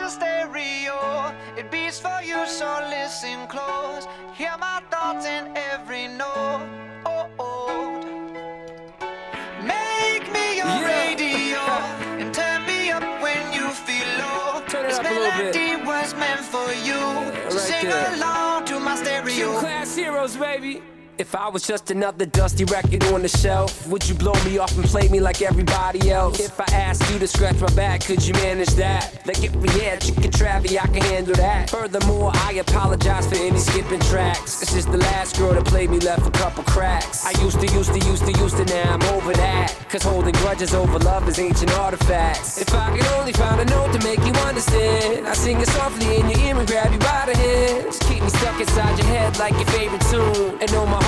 a stereo. It beats for you, so listen close. Hear my thoughts in every note. Oh, oh. Make me your Yeah. radio and turn me up when you feel low. Turn it this up a little bit. melody was meant for you. so right sing there. along to my stereo. class heroes, baby. If I was just another dusty record on the shelf, would you blow me off and play me like everybody else? If I asked you to scratch my back, could you manage that? Like if we had chicken travy, I can handle that. Furthermore, I apologize for any skipping tracks. This is the last girl that played me left a couple cracks. I used to, used to, used to, used to, now I'm over that. Cause holding grudges over love is ancient artifacts. If I could only find a note to make you understand, I sing it softly in your ear and grab you by the hands. Keep me stuck inside your head like your favorite tune. And know my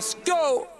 Let's go.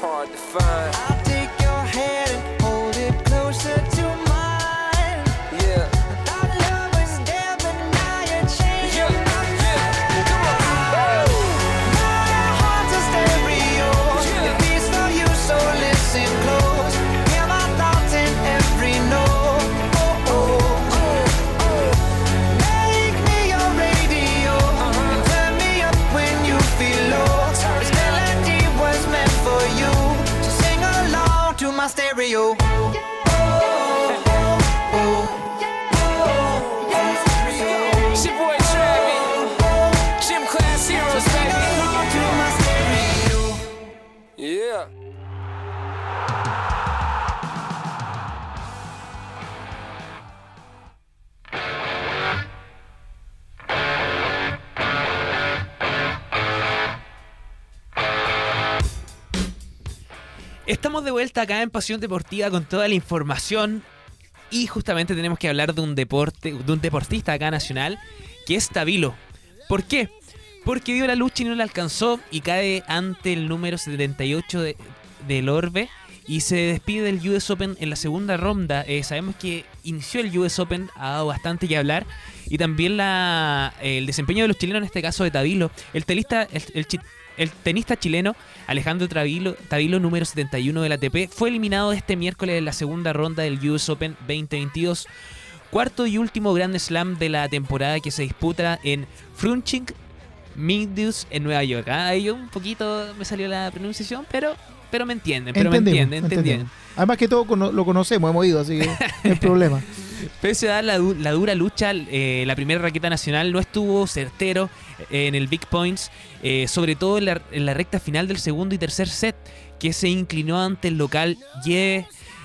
hard to find. you. Vuelta acá en Pasión Deportiva con toda la información y justamente tenemos que hablar de un deporte, de un deportista acá nacional que es Tabilo. ¿Por qué? Porque dio la lucha y no la alcanzó y cae ante el número 78 de- del Orbe y se despide del US Open en la segunda ronda. Eh, sabemos que inició el US Open, ha dado bastante que hablar y también la, el desempeño de los chilenos, en este caso de Tabilo. El telista, el, el el tenista chileno Alejandro Tavilo, número 71 del ATP, fue eliminado este miércoles en la segunda ronda del US Open 2022. Cuarto y último Grand Slam de la temporada que se disputa en Frunching Meadows en Nueva York. Ah, Ahí un poquito me salió la pronunciación, pero, pero me entienden, pero me entienden, entendieron. Además que todo cono- lo conocemos, hemos ido, así que no hay problema. Pese a la, du- la dura lucha, eh, la primera raqueta nacional no estuvo certero eh, en el Big Points, eh, sobre todo en la, recta final del segundo y tercer set, que se inclinó ante el local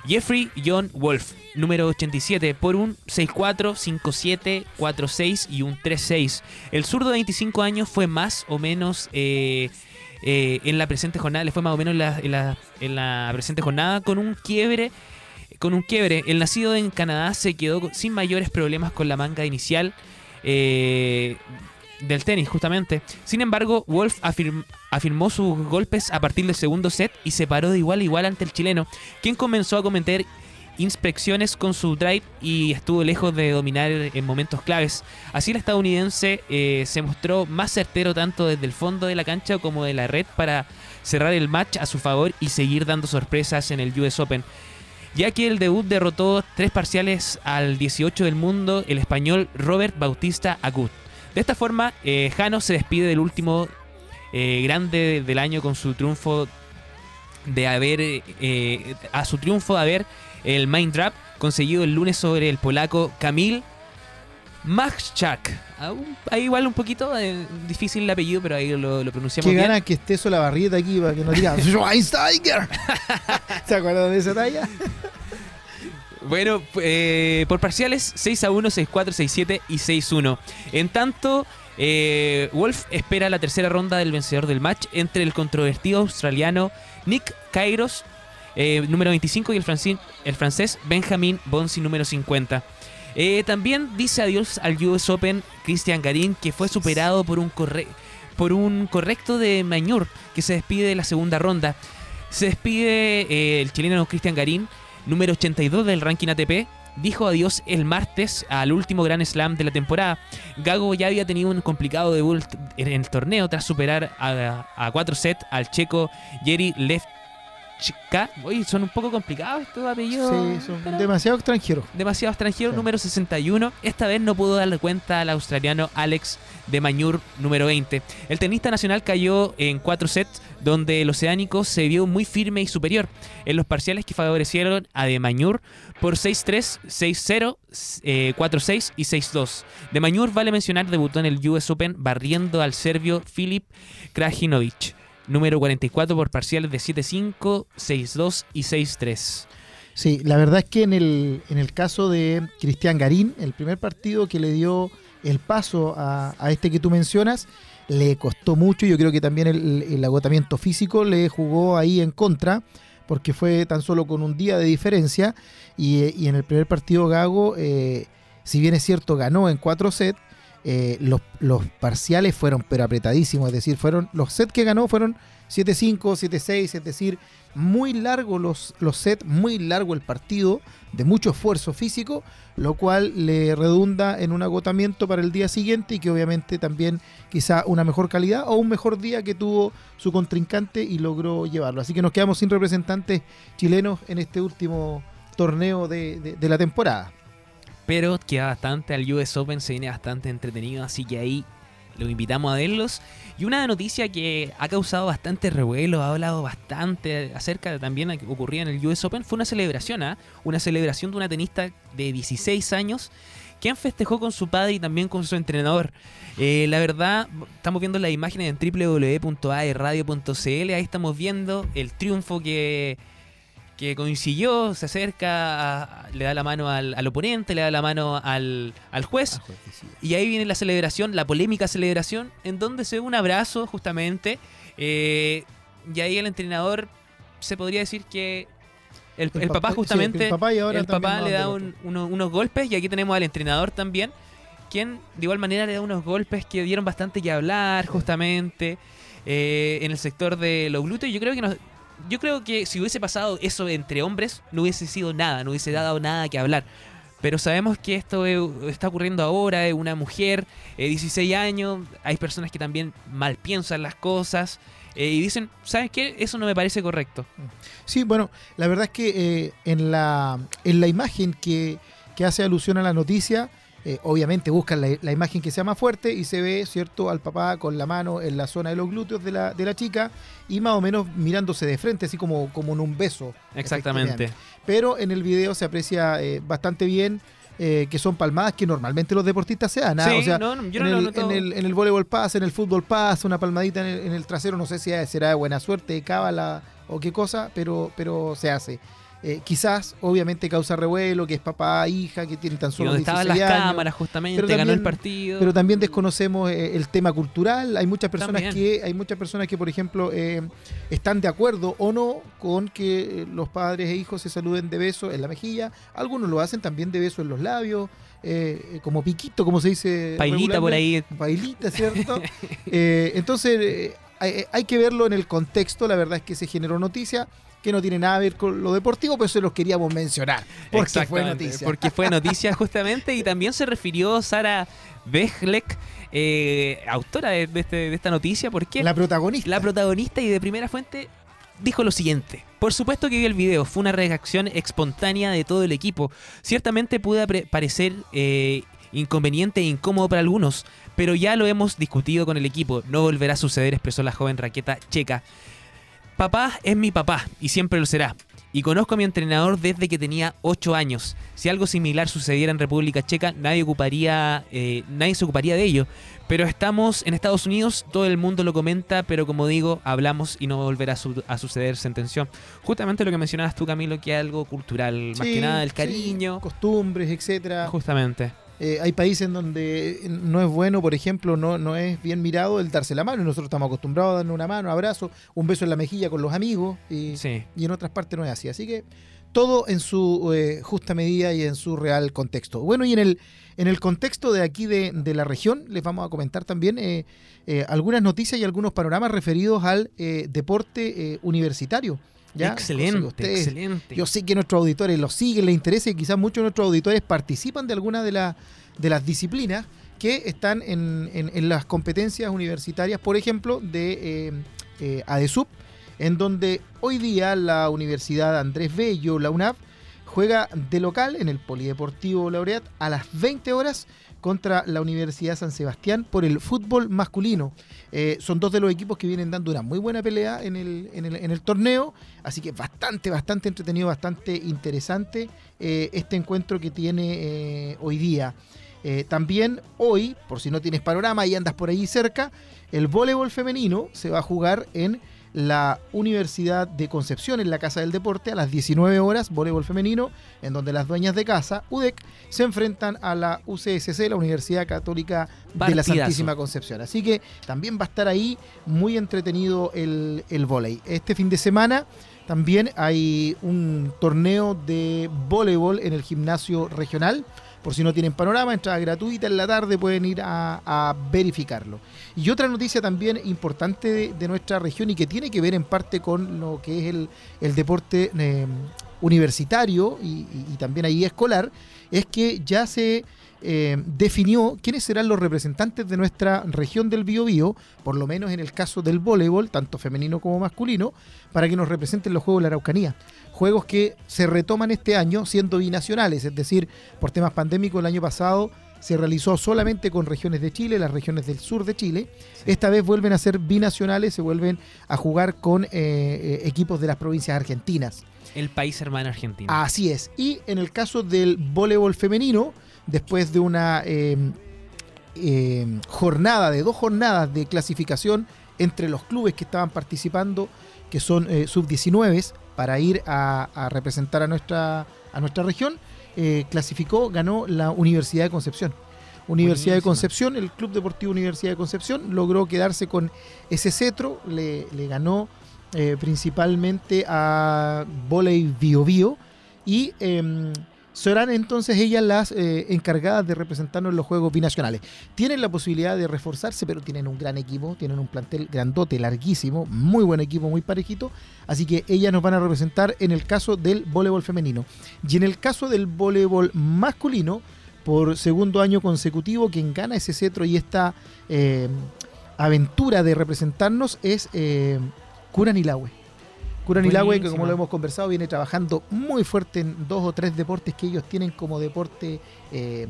Jeffrey John Wolf, número 87, por un 6-4, 5-7, 4-6 y un 3-6. El zurdo de 25 años fue más o menos... en la presente jornada, le fue más o menos en la presente jornada con un quiebre. Con un quiebre. El nacido en Canadá se quedó sin mayores problemas con la manga inicial eh, del tenis, justamente. Sin embargo, Wolf afirm- afirmó sus golpes a partir del segundo set y se paró de igual a igual ante el chileno, quien comenzó a cometer inspecciones con su drive y estuvo lejos de dominar en momentos claves. Así el estadounidense eh, se mostró más certero tanto desde el fondo de la cancha como de la red para cerrar el match a su favor y seguir dando sorpresas en el US Open. Ya que el debut derrotó tres parciales al 18 del mundo, el español Robert Bautista Agut. De esta forma, eh, Jano se despide del último eh, grande del año con su triunfo de haber eh, a su triunfo de haber el Mind Drop conseguido el lunes sobre el polaco Kamil Machczak. Aún- Ahí igual un poquito eh, difícil el apellido, pero ahí lo, lo pronunciamos Qué bien. gana que esté eso la barrieta aquí para que no digan Schweinsteiger. ¿Se acuerdan de esa talla? Bueno, eh, por parciales 6 a 1, 6 4, 6 7 y 6 1. En tanto, eh, Wolf espera la tercera ronda del vencedor del match entre el controvertido australiano Nick Kairos, eh, número 25, y el, el francés Benjamin Bonsi, número 50. Eh, también dice adiós al US Open Christian Garín, que fue superado por un, por un correcto de Mañur, que se despide de la segunda ronda. Se despide eh, el chileno Cristian Garín, número 82 del ranking ATP. Dijo adiós el martes al último Grand Slam de la temporada. Gago ya había tenido un complicado debut en el torneo tras superar a, a cuatro sets al checo Jerry Levchka. Oye, son un poco complicados estos apellidos. Sí, son pero- demasiado extranjeros. demasiado extranjero, Sí. número 61. Esta vez no pudo darle cuenta al australiano Alex de Mañur, número 20. El tenista nacional cayó en cuatro sets, donde el oceánico se vio muy firme y superior en los parciales que favorecieron a De Mañur por 6-3, 6-0, eh, 4-6 y 6-2. De Mañur, vale mencionar, debutó en el US Open barriendo al serbio Filip Krajinovic, número 44 por parciales de 7-5, 6-2 y 6-3. Sí, la verdad es que en el, en el caso de Cristian Garín, el primer partido que le dio el paso a, este que tú mencionas, le costó mucho. Yo creo que también el, agotamiento físico le jugó ahí en contra, porque fue tan solo con un día de diferencia. Y, y en el primer partido Gago, eh, si bien es cierto, ganó en cuatro sets, eh, los, los parciales fueron pero apretadísimos. Es decir, fueron los sets que ganó fueron 7-5, 7-6, es decir, muy largo los, los sets, muy largo el partido, de mucho esfuerzo físico, lo cual le redunda en un agotamiento para el día siguiente y que obviamente también quizá una mejor calidad o un mejor día que tuvo su contrincante y logró llevarlo. Así que nos quedamos sin representantes chilenos en este último torneo de, de- de la temporada. Pero queda bastante al US Open, se viene bastante entretenido, así que ahí los invitamos a verlos. Y una noticia que ha causado bastante revuelo, ha hablado bastante acerca de también a que ocurría en el US Open, fue una celebración, ¿ah? una celebración de una tenista de 16 años quien festejó con su padre y también con su entrenador. Eh, la verdad, estamos viendo las imágenes en www.aerradio.cl, ahí estamos viendo el triunfo que, que coincidió, se acerca, a- le da la mano al, al oponente, le da la mano al, al juez. Y ahí viene la celebración, la polémica celebración, en donde se ve un abrazo justamente. eh, y ahí el entrenador se podría decir que el, El el papá papá- sí, justamente, el papá y ahora el papá también le da un- uno- unos golpes y aquí tenemos al entrenador también, quien de igual manera le da unos golpes que dieron bastante que hablar justamente eh, en el sector de los glúteos. Yo creo que nos- yo creo que si hubiese pasado eso entre hombres, no hubiese sido nada, no hubiese dado nada que hablar. Pero sabemos que esto está ocurriendo ahora, es una mujer, eh, 16 años, hay personas que también mal piensan las cosas eh, y dicen, ¿sabes qué? Eso no me parece correcto. Sí, bueno, la verdad es que eh, en, la, en la imagen que, que hace alusión a la noticia, eh, obviamente buscan la, la imagen que sea más fuerte y se ve, ¿cierto?, al papá con la mano en la zona de los glúteos de la, de la chica y más o menos mirándose de frente, así como, como en un beso. Exactamente. Pero en el video se aprecia eh, bastante bien eh, que son palmadas que normalmente los deportistas se dan. ¿ah? Sí, o sea, no, yo en, no el, en, el, en el voleibol pasa, en el fútbol pasa, una palmadita en el, en el trasero, no sé si será de buena suerte, de cábala o qué cosa, pero, pero se hace. Eh, quizás, obviamente, causa revuelo, que es papá, hija, que tienen tan Y solo donde estaban las 16 años. cámaras justamente, Pero ganó el también- partido. Pero también desconocemos eh, el tema cultural. Hay muchas personas También. que, hay muchas personas que, por ejemplo, eh, están de acuerdo o no con que los padres e hijos se saluden de beso en la mejilla. Algunos lo hacen también de beso en los labios, eh, como piquito, como se dice. Pailita por ahí. Bailita, ¿cierto? Eh, entonces, eh, hay, hay que verlo en el contexto. La verdad es que se generó noticia que no tiene nada que ver con lo deportivo, pero se los queríamos mencionar. Porque fue noticia. Porque fue noticia justamente y también se refirió Sara Bechlek, eh, autora de, de este- de esta noticia, porque La protagonista. la protagonista y de primera fuente dijo lo siguiente. Por supuesto que vi el video, fue una reacción espontánea de todo el equipo. Ciertamente apre- parecer eh, inconveniente e incómodo para algunos, pero ya lo hemos discutido con el equipo. No volverá a suceder, expresó la joven raqueta checa. Papá es mi papá y siempre lo será. Y conozco a mi entrenador desde que tenía 8 años. Si algo similar sucediera en República Checa, nadie ocuparía, eh, nadie se ocuparía de ello. Pero estamos en Estados Unidos, todo el mundo lo comenta, pero como digo, hablamos y no volverá a, su- a suceder, sentenció. Justamente lo que mencionabas tú, Camilo, que es algo cultural, más que nada el sí, cariño. costumbres, etcétera. Justamente. Eh, hay países en donde no es bueno, por ejemplo, no, no es bien mirado el darse la mano. y Nosotros estamos acostumbrados a darnos una mano, abrazo, un beso en la mejilla con los amigos. Y, Sí. y en otras partes no es así. Así que todo en su eh, justa medida y en su real contexto. Bueno, y en el, en el contexto de aquí de, de la región, les vamos a comentar también eh, eh, algunas noticias y algunos panoramas referidos al eh, deporte universitario. Excelente, ustedes- excelente. yo sé que nuestros auditores los siguen, les interesa y quizás muchos de nuestros auditores participan de alguna de, la- de las disciplinas que están en, en- en las competencias universitarias, por ejemplo, de eh, eh, ADESUP, en donde hoy día la Universidad Andrés Bello, la UNAV, juega de local en el Polideportivo Laureat a las 20 horas contra la Universidad San Sebastián por el fútbol masculino. Eh, son dos de los equipos que vienen dando una muy buena pelea en el, en el, en el torneo, así que bastante, bastante entretenido, bastante interesante eh, este encuentro que tiene eh, hoy día. También hoy, por si no tienes panorama y andas por ahí cerca, el voleibol femenino se va a jugar en la Universidad de Concepción, en la Casa del Deporte, a las 19 horas, voleibol femenino, en donde las dueñas de casa, UDEC, se enfrentan a la UCSC, la Universidad Católica de la. Santísima Concepción. Así que también va a estar ahí muy entretenido el, el vóley. Este fin de semana también hay un torneo de voleibol en el gimnasio regional. Por si no tienen panorama, entrada gratuita en la tarde, pueden ir a, verificarlo. Y otra noticia también importante de, nuestra región y que tiene que ver en parte con lo que es el, el deporte eh, universitario y- y también ahí escolar, es que ya se eh, definió quiénes serán los representantes de nuestra región del Biobío, por lo menos en el caso del voleibol, tanto femenino como masculino, para que nos representen los Juegos de la Araucanía. Juegos que se retoman este año siendo binacionales, es decir, por temas pandémicos el año pasado se realizó solamente con regiones de Chile, las regiones del sur de Chile. Esta vez vuelven a ser binacionales, se vuelven a jugar con eh, eh, equipos de las provincias argentinas. El país hermano argentino. Así es. Y en el caso del voleibol femenino, después de una eh, eh, jornada, de dos jornadas de clasificación entre los clubes que estaban participando, que son eh, sub-19, para ir a, a representar a nuestra, a nuestra región, eh, clasificó, ganó la Universidad de Concepción. Universidad de. Concepción, el Club Deportivo Universidad de Concepción, logró quedarse con ese cetro, le, le ganó eh, principalmente a Voley Bio Bio y em, serán entonces ellas las eh, encargadas de representarnos en los Juegos Binacionales. Tienen la posibilidad de reforzarse, pero tienen un gran equipo, tienen un plantel grandote, larguísimo, muy buen equipo, muy parejito, así que ellas nos van a representar en el caso del voleibol femenino. Y en el caso del voleibol masculino, por segundo año consecutivo, quien gana ese cetro y esta eh, aventura de representarnos es eh, Curanilahue. Curanilahue, que como lo hemos conversado, viene trabajando muy fuerte en dos o tres deportes que ellos tienen como deporte eh,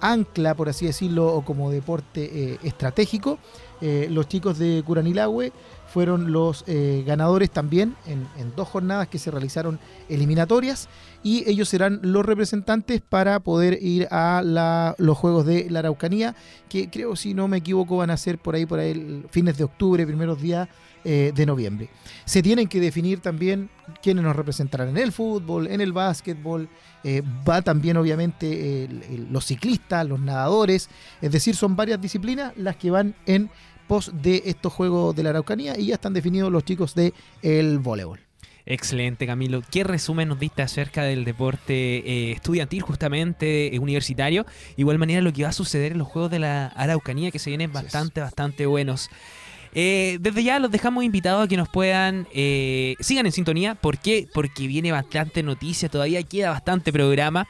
ancla, por así decirlo, o como deporte eh, estratégico. Eh, los chicos de Curanilahue fueron los eh, ganadores también en, en dos jornadas que se realizaron eliminatorias y ellos serán los representantes para poder ir a la- los Juegos de la Araucanía, que creo, si no me equivoco, van a ser por ahí, por ahí, el- fines de octubre, primeros días, eh, de noviembre. Se tienen que definir también quiénes nos representarán en el fútbol, en el básquetbol, eh, va también obviamente el- el- los ciclistas, los nadadores, es decir, son varias disciplinas las que van en pos de estos Juegos de la Araucanía y ya están definidos los chicos de el voleibol. Excelente, Camilo. ¿Qué resumen nos diste acerca del deporte eh, estudiantil, justamente eh, universitario? Igual manera, lo que va a suceder en los Juegos de la Araucanía, que se vienen bastante, bastante buenos. Eh, desde ya los dejamos invitados a que nos puedan eh, sigan en sintonía. ¿Por qué? Porque viene bastante noticia, todavía queda bastante programa.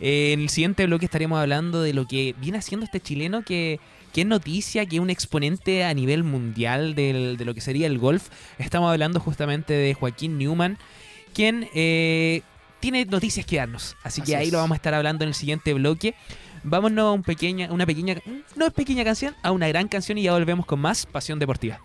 Eh, en el siguiente bloque estaremos hablando de lo que viene haciendo este chileno que, que es noticia, que es un exponente a nivel mundial del- de lo que sería el golf. Estamos hablando justamente de Joaquín Newman, quien eh, tiene noticias que darnos. Así, Así que ahí es. lo vamos a estar hablando en el siguiente bloque. Vámonos a un pequeña, una pequeña, no es pequeña canción, a una gran canción y ya volvemos con más Pasión Deportiva.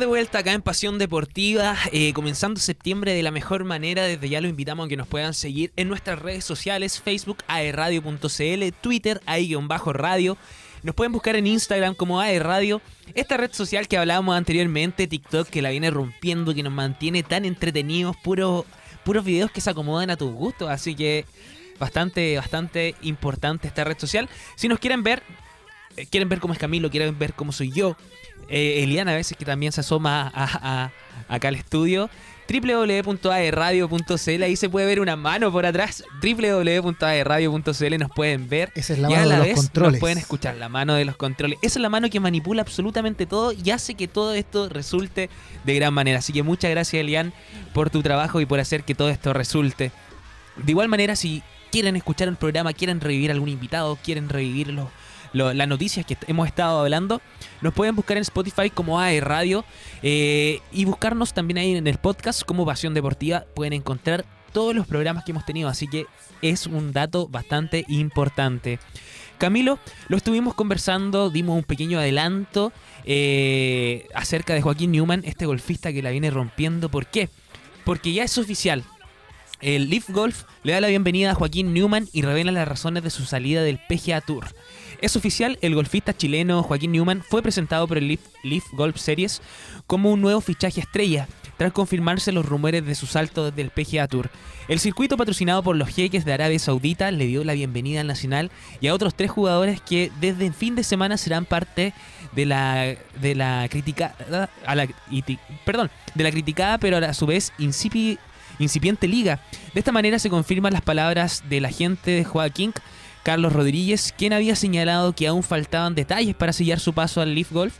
De vuelta acá en Pasión Deportiva, eh, comenzando septiembre de la mejor manera. Desde ya lo invitamos a que nos puedan seguir en nuestras redes sociales, Facebook, aerradio.cl, Twitter, ae-radio. Nos pueden buscar en Instagram como aerradio. Esta red social que hablábamos anteriormente, TikTok, que la viene rompiendo, que nos mantiene tan entretenidos, puros puros videos que se acomodan a tus gustos. Así que bastante, bastante importante esta red social. Si nos quieren ver, eh, quieren ver cómo es Camilo, quieren ver cómo soy yo, eh, Eliana a veces que también se asoma a- a- acá al estudio. www.aerradio.cl ahí se puede ver una mano por atrás. www.aerradio.cl nos pueden ver. Esa es la y a mano la de los vez controles. nos pueden escuchar la mano de los controles. Esa es la mano que manipula absolutamente todo y hace que todo esto resulte de gran manera. Así que muchas gracias, Elian, por tu trabajo y por hacer que todo esto resulte. De igual manera, si quieren escuchar el programa, quieren revivir algún invitado, quieren revivir los- las noticias que hemos estado hablando, nos pueden buscar en Spotify como AE Radio eh, y buscarnos también ahí en el podcast como Pasión Deportiva. Pueden encontrar todos los programas que hemos tenido, así que es un dato bastante importante. Camilo, lo estuvimos conversando, dimos un pequeño adelanto eh, acerca de Joaquín Newman, este golfista que la viene rompiendo. ¿Por qué? Porque ya es oficial. El Leaf Golf le da la bienvenida a Joaquín Newman y revela las razones de su salida del PGA Tour. Es oficial, el golfista chileno Joaquín Newman fue presentado por el Leaf, Golf Series como un nuevo fichaje estrella, tras confirmarse los rumores de su salto desde el PGA Tour. El circuito patrocinado por los jeques de Arabia Saudita le dio la bienvenida al Nacional y a otros tres jugadores que desde el fin de semana serán parte de la de la criticada a la perdón, de la criticada pero a su vez incipi- incipiente liga. De esta manera se confirman las palabras del agente de Joaquín Carlos Rodríguez, quien había señalado que aún faltaban detalles para sellar su paso al Leaf Golf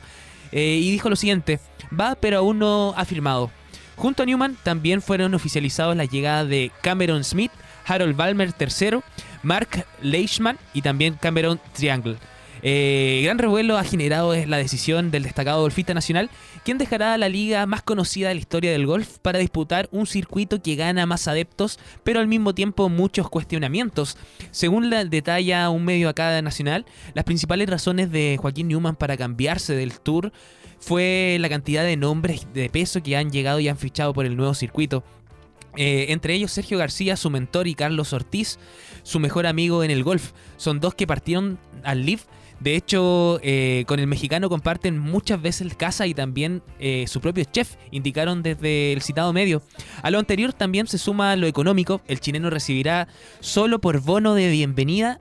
eh, y dijo lo siguiente, va pero aún no ha firmado. Junto a Newman también fueron oficializados la llegada de Cameron Smith, Harold Balmer III, Mark Leishman y también Cameron Triangle. Eh, gran revuelo ha generado la decisión del destacado golfista nacional, quien dejará la liga más conocida de la historia del golf para disputar un circuito que gana más adeptos, pero al mismo tiempo muchos cuestionamientos. Según la detalla un medio acá de nacional, las principales razones de Joaquín Newman para cambiarse del tour fue la cantidad de nombres de peso que han llegado y han fichado por el nuevo circuito. Eh, entre ellos Sergio García, su mentor, y Carlos Ortiz, su mejor amigo en el golf. Son dos que partieron al Leaf. De hecho, eh, con el mexicano comparten muchas veces casa y también eh, su propio chef, indicaron desde el citado medio. A lo anterior también se suma lo económico. El chileno recibirá solo por bono de bienvenida.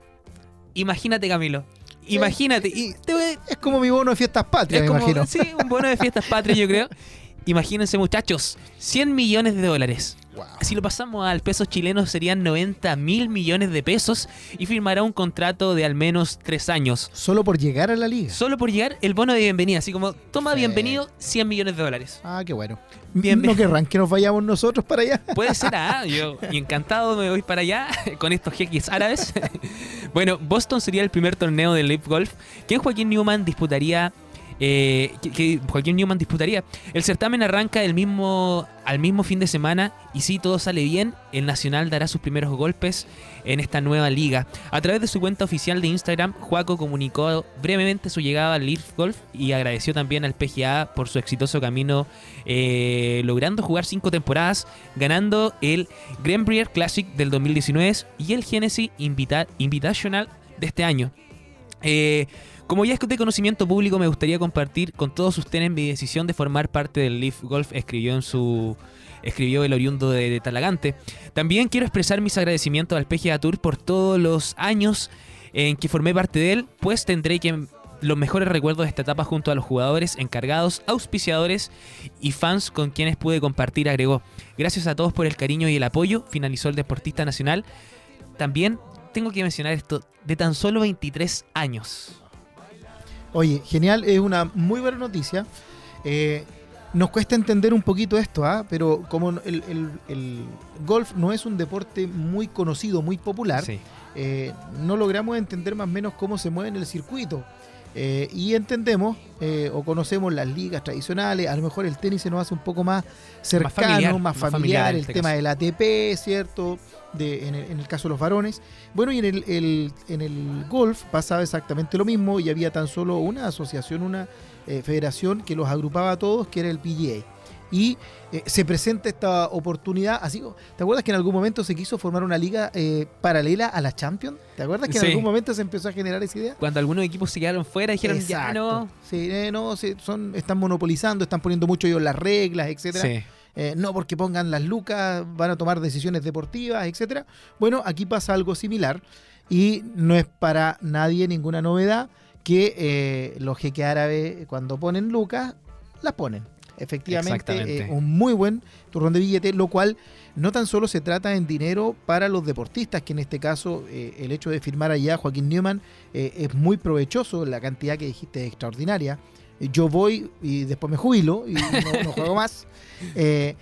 Imagínate, Camilo. Imagínate. Y te voy- Es como mi bono de fiestas patrias, me imagino. sí, un bono de fiestas patrias, yo creo. Imagínense, muchachos, 100 millones de dólares. Si lo pasamos al peso chileno serían 90 mil millones de pesos y firmará un contrato de al menos tres años. Solo por llegar a la liga. Solo por llegar el bono de bienvenida, así como toma Sí. bienvenido 100 millones de dólares. Ah, qué bueno. ¿No querrán que nos vayamos nosotros para allá? Puede ser, ah, yo encantado me voy para allá con estos jeques árabes. bueno, Boston sería el primer torneo de Leaf Golf que Joaquín Newman disputaría. Eh, que, que Joaquín Newman disputaría. El certamen arranca el mismo, al mismo fin de semana y si todo sale bien, el Nacional dará sus primeros golpes en esta nueva liga. A través de su cuenta oficial de Instagram, Juaco comunicó brevemente su llegada al Leaf Golf y agradeció también al PGA por su exitoso camino, eh, logrando jugar cinco temporadas, ganando el Greenbrier Classic del 2019 y el Genesis Invita- Invitational de este año. Eh, como ya es de conocimiento público, me gustaría compartir con todos ustedes mi decisión de formar parte del Leaf Golf, escribió en su escribió el oriundo de, de Talagante. También quiero expresar mis agradecimientos al PGA Tour por todos los años en que formé parte de él, pues tendré que los mejores recuerdos de esta etapa junto a los jugadores, encargados, auspiciadores y fans con quienes pude compartir, agregó. Gracias a todos por el cariño y el apoyo, finalizó el deportista nacional. También tengo que mencionar esto, de tan solo 23 años. Oye, genial, es una muy buena noticia. Eh, nos cuesta entender un poquito esto, ¿ah? pero como el, el- el golf no es un deporte muy conocido, muy popular, Sí. eh, no logramos entender más o menos cómo se mueve en el circuito. Eh, y entendemos eh, o conocemos las ligas tradicionales, a lo mejor el tenis se nos hace un poco más cercano, más familiar, familiar, más familiar en el este tema caso. del ATP, ¿cierto? De, en, el, en el caso de los varones. Bueno, y en el, el- en el golf pasaba exactamente lo mismo y había tan solo una asociación, una eh, federación que los agrupaba a todos, que era el PGA. Y eh, se presenta esta oportunidad, así, ¿te acuerdas que en algún momento se quiso formar una liga eh, paralela a la Champions? ¿Te acuerdas que en algún momento se empezó a generar esa idea? Cuando algunos equipos se quedaron fuera, dijeron ya Exacto. no. Sí, eh, no, sí, son, están monopolizando, están poniendo mucho ellos las reglas, etcétera. Sí. Eh, no porque pongan las lucas, van a tomar decisiones deportivas, etcétera. Bueno, aquí pasa algo similar y no es para nadie ninguna novedad que eh, los jeques árabes cuando ponen lucas, las ponen. Efectivamente, eh, un muy buen turrón de billete, lo cual no tan solo se trata en dinero para los deportistas, que en este caso eh, el hecho de firmar allá Joaquín Newman eh, es muy provechoso, la cantidad que dijiste es extraordinaria. Yo voy y después me jubilo y no, no juego más.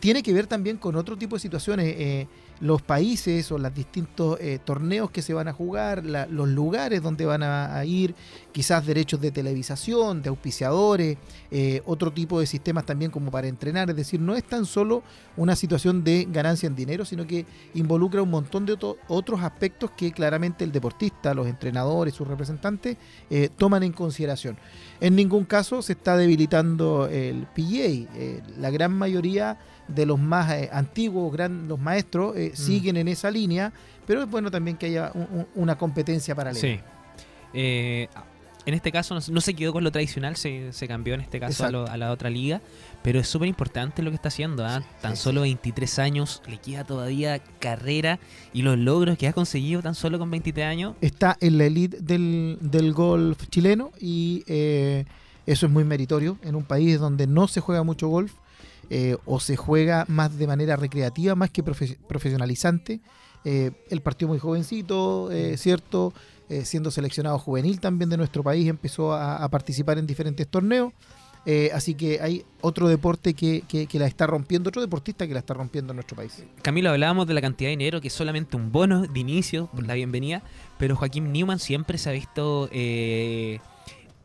Tiene que ver también con otro tipo de situaciones. Los países o los distintos eh, torneos que se van a jugar, la- los lugares donde van a, ir, quizás derechos de televisación, de auspiciadores, eh, otro tipo de sistemas también como para entrenar. Es decir, no es tan solo una situación de ganancia en dinero, sino que involucra un montón de otro- otros aspectos que claramente el deportista, los entrenadores, sus representantes eh, toman en consideración. En ningún caso se está debilitando el PGA. la gran mayoría de los más antiguos, gran, los maestros, eh, siguen en esa línea, pero es bueno también que haya un- un- una competencia paralela. Sí. Eh, en este caso no, no se quedó con lo tradicional, se, se cambió en este caso a, lo- a la otra liga, pero es súper importante lo que está haciendo. ¿ah? Tan sí, solo 23 años, le queda todavía carrera y los logros que ha conseguido tan solo con 23 años. Está en la elite del, del golf chileno y eh, eso es muy meritorio en un país donde no se juega mucho golf eh, o se juega más de manera recreativa, más que profe- profesionalizante. Eh, el partido muy jovencito, eh, ¿cierto? Eh, siendo seleccionado juvenil también de nuestro país, empezó a, a participar en diferentes torneos. Eh, así que hay otro deporte que, que- que la está rompiendo, otro deportista que la está rompiendo en nuestro país. Camilo, hablábamos de la cantidad de dinero, que es solamente un bono de inicio por la bienvenida, pero Joaquín Newman siempre se ha visto eh,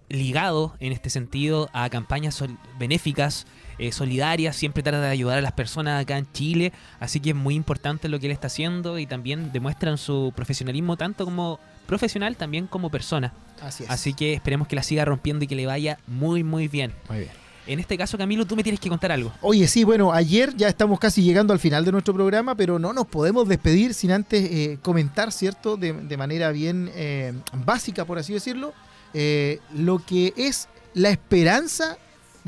ligado en este sentido a campañas benéficas, eh, solidarias, siempre trata de ayudar a las personas acá en Chile, así que es muy importante lo que él está haciendo y también demuestran su profesionalismo tanto como profesional, también como persona. Así es. Así que esperemos que la siga rompiendo y que le vaya muy, muy bien. Muy bien. En este caso, Camilo, tú me tienes que contar algo. Oye, sí, bueno, ayer ya estamos casi llegando al final de nuestro programa, pero no nos podemos despedir sin antes eh, comentar, ¿cierto? De, de manera bien eh, básica, por así decirlo, eh, lo que es la esperanza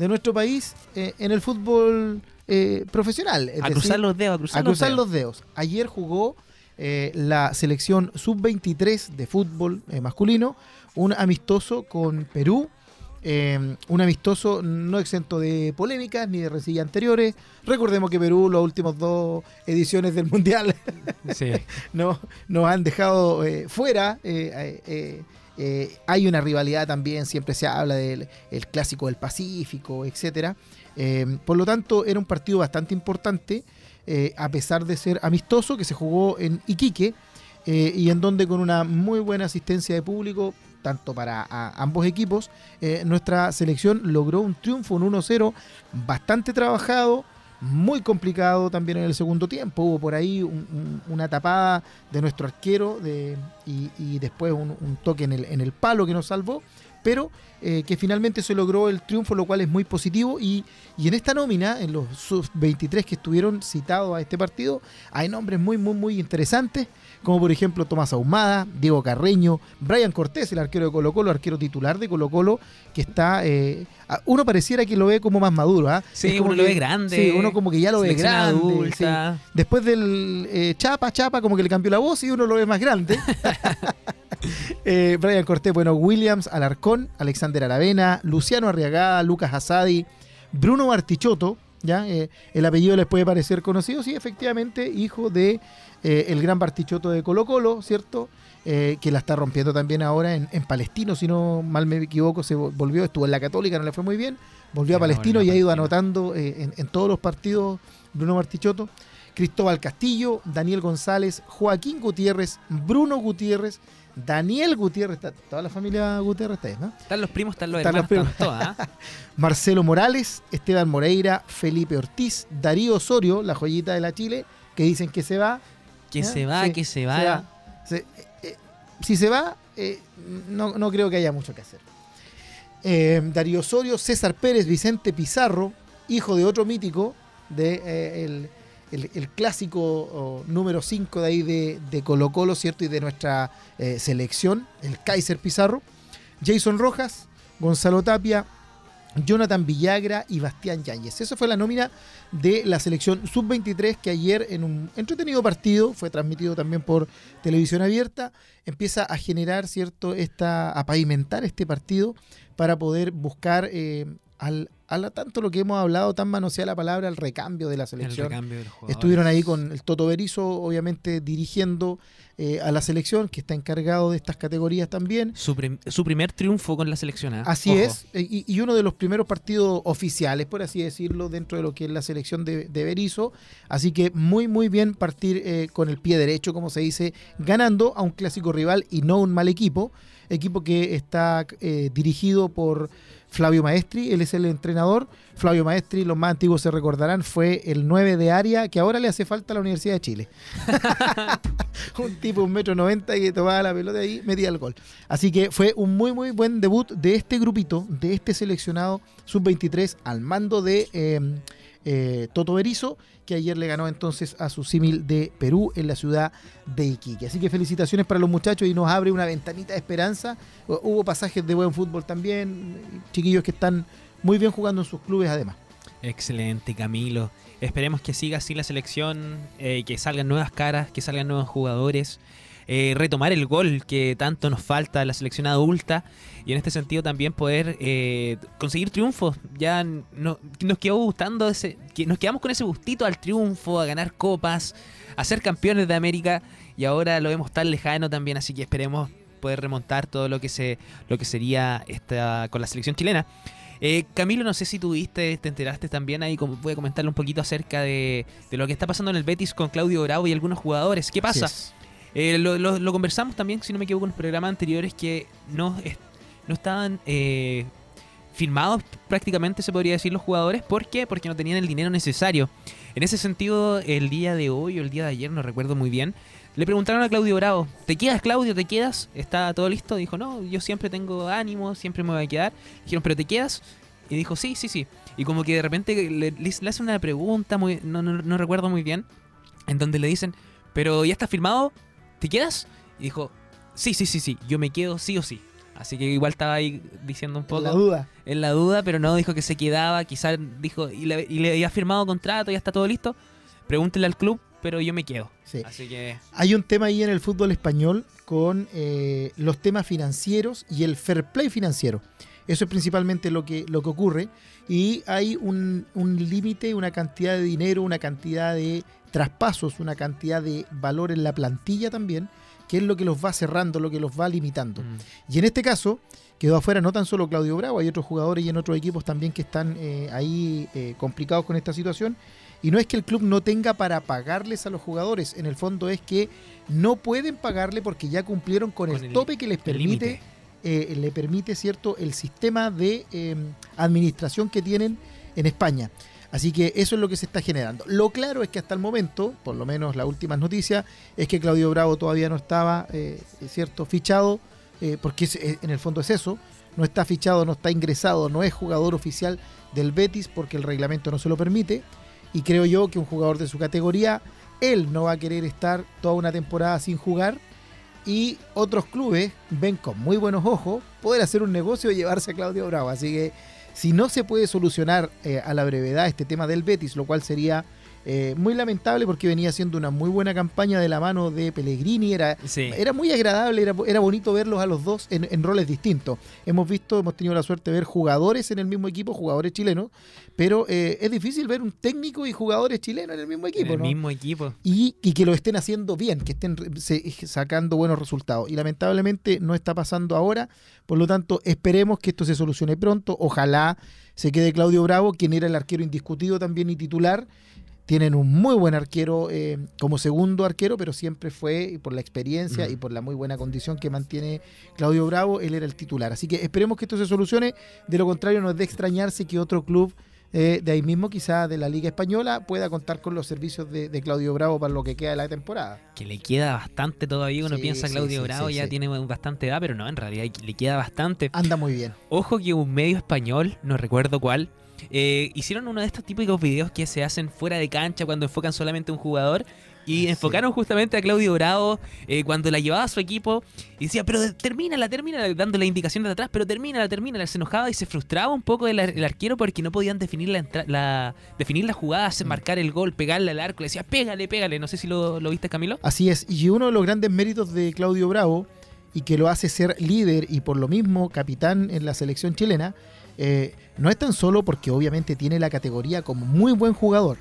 de nuestro país eh, en el fútbol eh, profesional. Es a decir, cruzar los dedos, a cruzar, a cruzar los los dedos. Ayer jugó eh, la selección sub-23 de fútbol masculino, un amistoso con Perú. eh, un amistoso no exento de polémicas ni de resillas anteriores. Recordemos que Perú, las últimas dos ediciones del Mundial. Sí. no, nos han dejado eh, fuera. eh, eh, hay una rivalidad también, siempre se habla del el clásico del Pacífico, etcétera. Eh, por lo tanto, era un partido bastante importante, eh, a pesar de ser amistoso, que se jugó en Iquique y en donde con una muy buena asistencia de público, tanto para ambos equipos, nuestra selección logró un triunfo, un 1-0, bastante trabajado, muy complicado también en el segundo tiempo. Hubo por ahí un- un- una tapada de nuestro arquero de- y, y después un, un toque en el, en el palo que nos salvó, pero eh, que finalmente se logró el triunfo, lo cual es muy positivo. Y, y en esta nómina, en los sub-23 que estuvieron citados a este partido, hay nombres muy, muy, muy interesantes, como por ejemplo Tomás Ahumada, Diego Carreño, Brian Cortés, el arquero de Colo Colo, arquero titular de Colo Colo, que está... eh, uno pareciera que lo ve como más maduro, ¿ah? Sí, Es como uno lo ve grande. Sí, uno como que ya lo ve grande. sí. Después del eh, Chapa, Chapa, como que le cambió la voz y uno lo ve más grande. Brian Cortés, bueno, Williams, Alarcón, Alexander Aravena, Luciano Arriagada, Lucas Asadi, Bruno Bartichotto, ¿ya? Eh, el apellido les puede parecer conocido, sí, efectivamente, hijo de eh, el gran Bartichotto de Colo Colo, ¿cierto? Eh, que la está rompiendo también ahora en, en Palestino, si no mal me equivoco, se vol- volvió, estuvo en la Católica, no le fue muy bien, volvió a Palestino y ha ido anotando en, en todos los partidos Bruno Bartichotto Cristóbal Castillo, Daniel González, Joaquín Gutiérrez, Bruno Gutiérrez, Daniel Gutiérrez, está- toda la familia Gutiérrez está ahí, ¿no? Están los primos, están los Están hermanos, los están todas. ¿ah? Marcelo Morales, Esteban Moreira, Felipe Ortiz, Darío Osorio, la joyita de la Chile, que dicen que se va. Que se va, Sí, que se va. Se- eh, eh, si se va, eh, no, no creo que haya mucho que hacer. Darío Osorio, César Pérez, Vicente Pizarro, hijo de otro mítico, de el, el- clásico número 5 de ahí de, de Colo Colo, ¿cierto? Y de nuestra eh, selección, el Kaiser Pizarro. Jason Rojas, Gonzalo Tapia, Jonathan Villagra y Bastián Yáñez. Esa fue la nómina de la selección sub-23 que ayer en un entretenido partido, fue transmitido también por televisión abierta, empieza a generar, ¿cierto?, esta, a pavimentar este partido para poder buscar eh, al, a la- tanto lo que hemos hablado, tan manoseada la palabra, el recambio de la El selección. de. Estuvieron ahí con el Toto Berizo, obviamente dirigiendo eh, a la selección, que está encargado de estas categorías también. Su, prim- su primer triunfo con la selección. ¿ah? Así Ojo. es, eh, y, y uno de los primeros partidos oficiales, por así decirlo, dentro de lo que es la selección de, de Berizzo. Así que muy, muy bien partir eh, con el pie derecho, como se dice, ganando a un clásico rival y no un mal equipo. Equipo que está eh, dirigido por Flavio Maestri, él es el entrenador. Flavio Maestri, los más antiguos se recordarán, fue el 9 de área que ahora le hace falta a la Universidad de Chile. un tipo, un metro noventa que tomaba la pelota y metía el gol. Así que fue un muy, muy buen debut de este grupito, de este seleccionado sub-23 al mando de eh, eh, Toto Berizo, que ayer le ganó entonces a su símil de Perú en la ciudad de Iquique. Así que felicitaciones para los muchachos y nos abre una ventanita de esperanza. Hu- Hubo pasajes de buen fútbol también, chiquillos que están muy bien jugando en sus clubes además. Excelente, Camilo. Esperemos que siga así la selección, eh, que salgan nuevas caras, que salgan nuevos jugadores, eh, retomar el gol que tanto nos falta a la selección adulta y en este sentido también poder eh, conseguir triunfos. Ya no- nos quedó gustando ese, que nos quedamos con ese gustito al triunfo, a ganar copas, a ser campeones de América y ahora lo vemos tan lejano también, así que esperemos poder remontar todo lo que se lo que sería esta con la selección chilena. Eh, Camilo, no sé si tuviste, te enteraste también ahí, como puede comentarle un poquito acerca de, de lo que está pasando en el Betis con Claudio Bravo y algunos jugadores. ¿Qué pasa? Eh, lo, lo- lo conversamos también, si no me equivoco, en los programas anteriores que no, no estaban eh, firmados prácticamente, se podría decir, los jugadores. ¿Por qué? Porque no tenían el dinero necesario. En ese sentido, el día de hoy o el día de ayer, no recuerdo muy bien, le preguntaron a Claudio Bravo, ¿te quedas Claudio? ¿Te quedas? ¿Está todo listo? Dijo, no, yo siempre tengo ánimo, siempre me voy a quedar. Dijeron, ¿pero te quedas? Y dijo, sí, sí, sí. Y como que de repente le, le- le hace una pregunta, muy, no, no, no recuerdo muy bien, en donde le dicen, ¿pero ya está firmado? ¿Te quedas? Y dijo, sí, sí, sí, sí, yo me quedo sí o sí. Así que igual estaba ahí diciendo un poco La duda. en la duda, pero no dijo que se quedaba, quizás dijo, y le, y le había firmado contrato, ya está todo listo. Pregúntele al club, pero yo me quedo. Sí. Así que Hay un tema ahí en el fútbol español con eh, los temas financieros y el fair play financiero. Eso es principalmente lo que, lo que ocurre. Y hay un, un límite, una cantidad de dinero, una cantidad de traspasos, una cantidad de valor en la plantilla también, que es lo que los va cerrando, lo que los va limitando. mm, Y en este caso, quedó afuera no tan solo Claudio Bravo, hay otros jugadores y en otros equipos también que están eh, ahí eh, complicados con esta situación. Y no es que el club no tenga para pagarles a los jugadores, en el fondo es que no pueden pagarle porque ya cumplieron con, Con el, el- tope que les permite, eh, le permite, ¿cierto?, el sistema de eh, administración que tienen en España. Así que eso es lo que se está generando. Lo claro es que hasta el momento, por lo menos las últimas noticias, es que Claudio Bravo todavía no estaba, eh, cierto, fichado, eh, porque eh, en el fondo es eso, no está fichado, no está ingresado, no es jugador oficial del Betis porque el reglamento no se lo permite. Y creo yo que un jugador de su categoría, él no va a querer estar toda una temporada sin jugar. Y otros clubes ven con muy buenos ojos poder hacer un negocio y llevarse a Claudio Bravo. Así que si no se puede solucionar eh, a la brevedad este tema del Betis, lo cual sería eh, muy lamentable porque venía haciendo una muy buena campaña de la mano de Pellegrini, era, sí. era muy agradable, era, era bonito verlos a los dos en, en roles distintos. Hemos visto, hemos tenido la suerte de ver jugadores en el mismo equipo, jugadores chilenos, pero eh, es difícil ver un técnico y jugadores chilenos en el mismo en equipo, el ¿no? mismo equipo. y, y que lo estén haciendo bien, que estén se- sacando buenos resultados. Y lamentablemente no está pasando ahora, por lo tanto esperemos que esto se solucione pronto. Ojalá se quede Claudio Bravo, quien era el arquero indiscutido también y titular. Tienen un muy buen arquero eh, como segundo arquero, pero siempre fue por la experiencia y por la muy buena condición que mantiene Claudio Bravo, él era el titular. Así que esperemos que esto se solucione. De lo contrario, no es de extrañarse que otro club eh, de ahí mismo, quizá de la Liga Española, pueda contar con los servicios de, de Claudio Bravo para lo que queda de la temporada. Que le queda bastante todavía. Uno Sí, piensa sí, Claudio sí, Bravo ya tiene bastante edad, pero no, en realidad le queda bastante. Anda muy bien. Ojo que un medio español, no recuerdo cuál, eh, hicieron uno de estos típicos videos que se hacen fuera de cancha cuando enfocan solamente a un jugador. Y Sí. enfocaron justamente a Claudio Bravo eh, cuando la llevaba a su equipo y decía, pero termínala, termínala, dándole indicaciones de atrás, pero termínala, termínala. Se enojaba y se frustraba un poco el, ar- el arquero porque no podían definir la, la- definir la jugada, Mm. marcar el gol, pegarle al arco. Le decía, pégale, pégale. No sé si lo, lo viste, Camilo. Así es, y uno de los grandes méritos de Claudio Bravo, y que lo hace ser líder y por lo mismo capitán en la selección chilena, eh, no es tan solo porque obviamente tiene la categoría como muy buen jugador,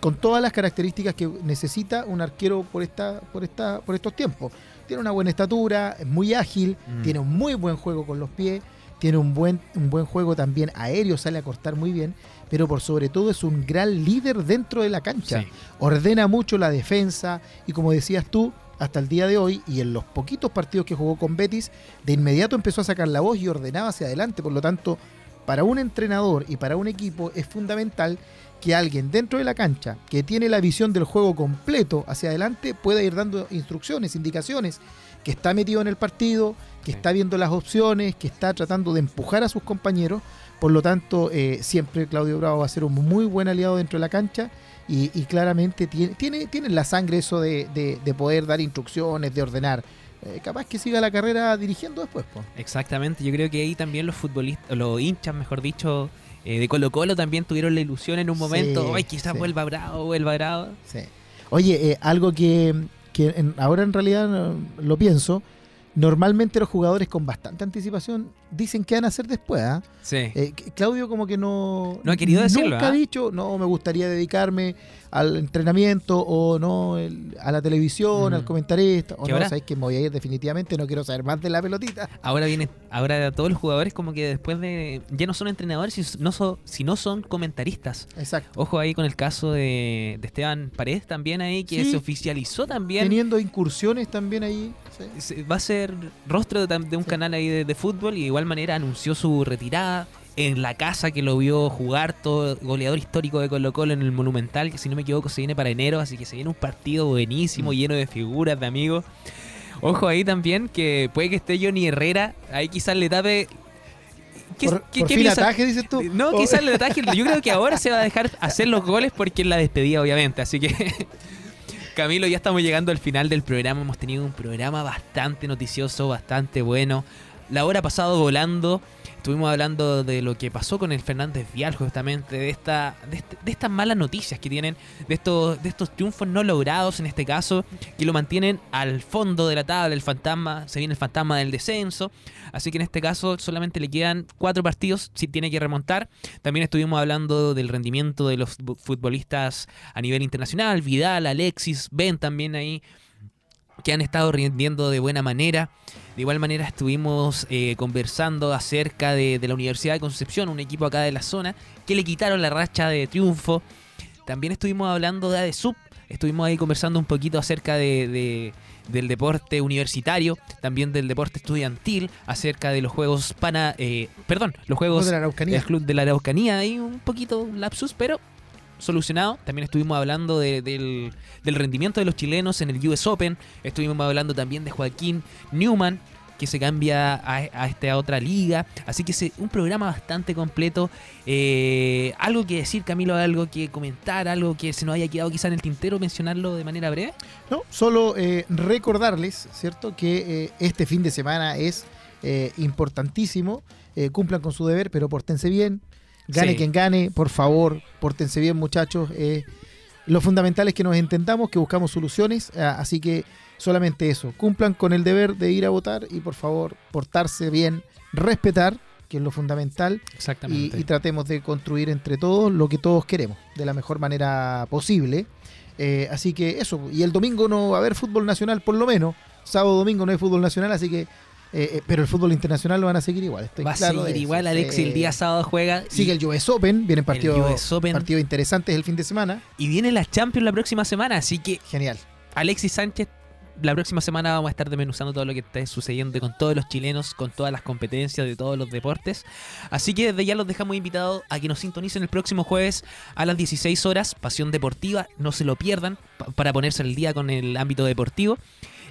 con todas las características que necesita un arquero por, esta, por, esta, por estos tiempos. Tiene una buena estatura, es muy ágil, Mm. tiene un muy buen juego con los pies, tiene un buen, un buen juego también aéreo, sale a cortar muy bien, pero por sobre todo es un gran líder dentro de la cancha Sí. ordena mucho la defensa y como decías tú, hasta el día de hoy y en los poquitos partidos que jugó con Betis, de inmediato empezó a sacar la voz y ordenaba hacia adelante. Por lo tanto, para un entrenador y para un equipo es fundamental que alguien dentro de la cancha que tiene la visión del juego completo hacia adelante pueda ir dando instrucciones, indicaciones, que está metido en el partido, que está viendo las opciones, que está tratando de empujar a sus compañeros. Por lo tanto, eh, siempre Claudio Bravo va a ser un muy buen aliado dentro de la cancha y, y claramente tiene, tiene, tiene en la sangre eso de, de- de poder dar instrucciones, de ordenar. Eh, capaz que siga la carrera dirigiendo después. po. Exactamente, yo creo que ahí también los futbolistas, los hinchas, mejor dicho, eh, de Colo Colo también tuvieron la ilusión en un momento, ay, quizás sí. vuelva bravo, vuelva bravo. Sí. Oye, eh, algo que, que en- ahora en realidad lo pienso, normalmente los jugadores con bastante anticipación dicen qué van a hacer después. ¿ah? Sí. Eh, C- Claudio como que no... No ha querido decirlo, Nunca ¿ah? ha dicho, no, me gustaría dedicarme al entrenamiento o no el- a la televisión, Mm. al comentarista. O ¿Qué no, habrá? sabes que me voy a ir definitivamente, no quiero saber más de la pelotita. Ahora viene, ahora todos los jugadores como que después de, ya no son entrenadores, si no son, si no son comentaristas. Exacto. Ojo ahí con el caso de, de Esteban Paredes también ahí, que Sí. se oficializó también. Teniendo incursiones también ahí. Sí. Va a ser rostro de, un Sí. canal ahí de, de fútbol y de igual manera anunció su retirada en la casa que lo vio jugar, todo goleador histórico de Colo Colo en el Monumental, que si no me equivoco se viene para enero, así que se viene un partido buenísimo, Mm. lleno de figuras, de amigos. Ojo ahí también que puede que esté Johnny Herrera, ahí quizás le tape... ¿Qué- por qué- por qué fin piensa? ataje, dices tú. No, Oh. quizás le ataje. Yo creo que ahora se va a dejar hacer los goles porque es la despedida, obviamente. Así que, Camilo, ya estamos llegando al final del programa. Hemos tenido un programa bastante noticioso, bastante bueno. La hora pasado volando. Estuvimos hablando de lo que pasó con el Fernández Vial, justamente, de, esta, de, este- de estas malas noticias que tienen, de estos, de estos triunfos no logrados en este caso, que lo mantienen al fondo de la tabla, el fantasma, se viene el fantasma del descenso. Así que en este caso solamente le quedan cuatro partidos si tiene que remontar. También estuvimos hablando del rendimiento de los futbolistas a nivel internacional, Vidal, Alexis, Ben también ahí, que han estado rindiendo de buena manera. De igual manera estuvimos eh, conversando acerca de, de la Universidad de Concepción, un equipo acá de la zona, que le quitaron la racha de triunfo. También estuvimos hablando de ADESUB, estuvimos ahí conversando un poquito acerca de, de- del deporte universitario, también del deporte estudiantil, acerca de los juegos pana, eh, perdón, los juegos de la Araucanía. el club de la Araucanía, ahí un poquito lapsus, pero solucionado. También estuvimos hablando de- del, rendimiento de los chilenos en el US Open. Estuvimos hablando también de Joaquín Newman, que se cambia a, a esta otra liga. Así que es un programa bastante completo. Eh, algo que decir, Camilo, algo que comentar, algo que se nos haya quedado quizá en el tintero, mencionarlo de manera breve. No, solo eh, recordarles, ¿cierto? Que eh, este fin de semana es importantísimo. Cumplan con su deber, pero pórtense bien. Gane Sí. quien gane, por favor, pórtense bien, muchachos. Eh, lo fundamental es que nos entendamos, que buscamos soluciones. ah, así que solamente eso. Cumplan con el deber de ir a votar y por favor, portarse bien, respetar, que es lo fundamental. Y, Exactamente. y tratemos de construir entre todos lo que todos queremos, de la mejor manera posible. Eh, así que eso, y el domingo no va a haber fútbol nacional por lo menos, sábado domingo no hay fútbol nacional, así que Eh, eh, pero el fútbol internacional lo van a seguir igual. estoy Va a claro seguir igual, Alexis, el Eh, día sábado juega. Sigue el US Open, vienen partidos partidos interesantes el fin de semana. y viene la Champions la próxima semana, así que Genial. Alexis Sánchez, la próxima semana vamos a estar desmenuzando todo lo que está sucediendo con todos los chilenos, con todas las competencias de todos los deportes. Así que desde ya los dejamos invitados a que nos sintonicen el próximo jueves a las 16 horas, Pasión Deportiva, no se lo pierdan pa- para ponerse al día con el ámbito deportivo.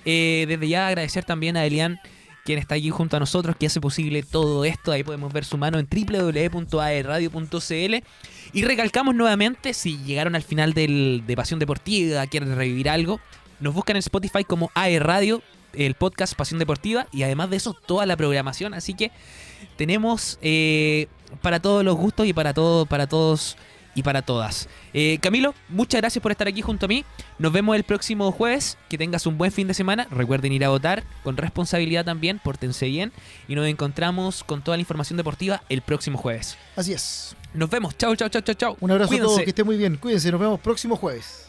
Eh, desde ya agradecer también a Elian quien está aquí junto a nosotros, que hace posible todo esto. Ahí podemos ver su mano en www.aerradio.cl. Y recalcamos nuevamente, si llegaron al final del, de Pasión Deportiva, quieren revivir algo, nos buscan en Spotify como AE Radio, el podcast Pasión Deportiva, y además de eso, toda la programación. Así que tenemos eh, para todos los gustos y para, todo, para todos y para todas. Eh, Camilo, muchas gracias por estar aquí junto a mí. Nos vemos el próximo jueves. Que tengas un buen fin de semana. Recuerden ir a votar con responsabilidad también. Pórtense bien. Y nos encontramos con toda la información deportiva el próximo jueves. Así es. Nos vemos. Chau, chau, chau, chau, chau. Un abrazo a todos, que estén muy bien. Cuídense, nos vemos próximo jueves.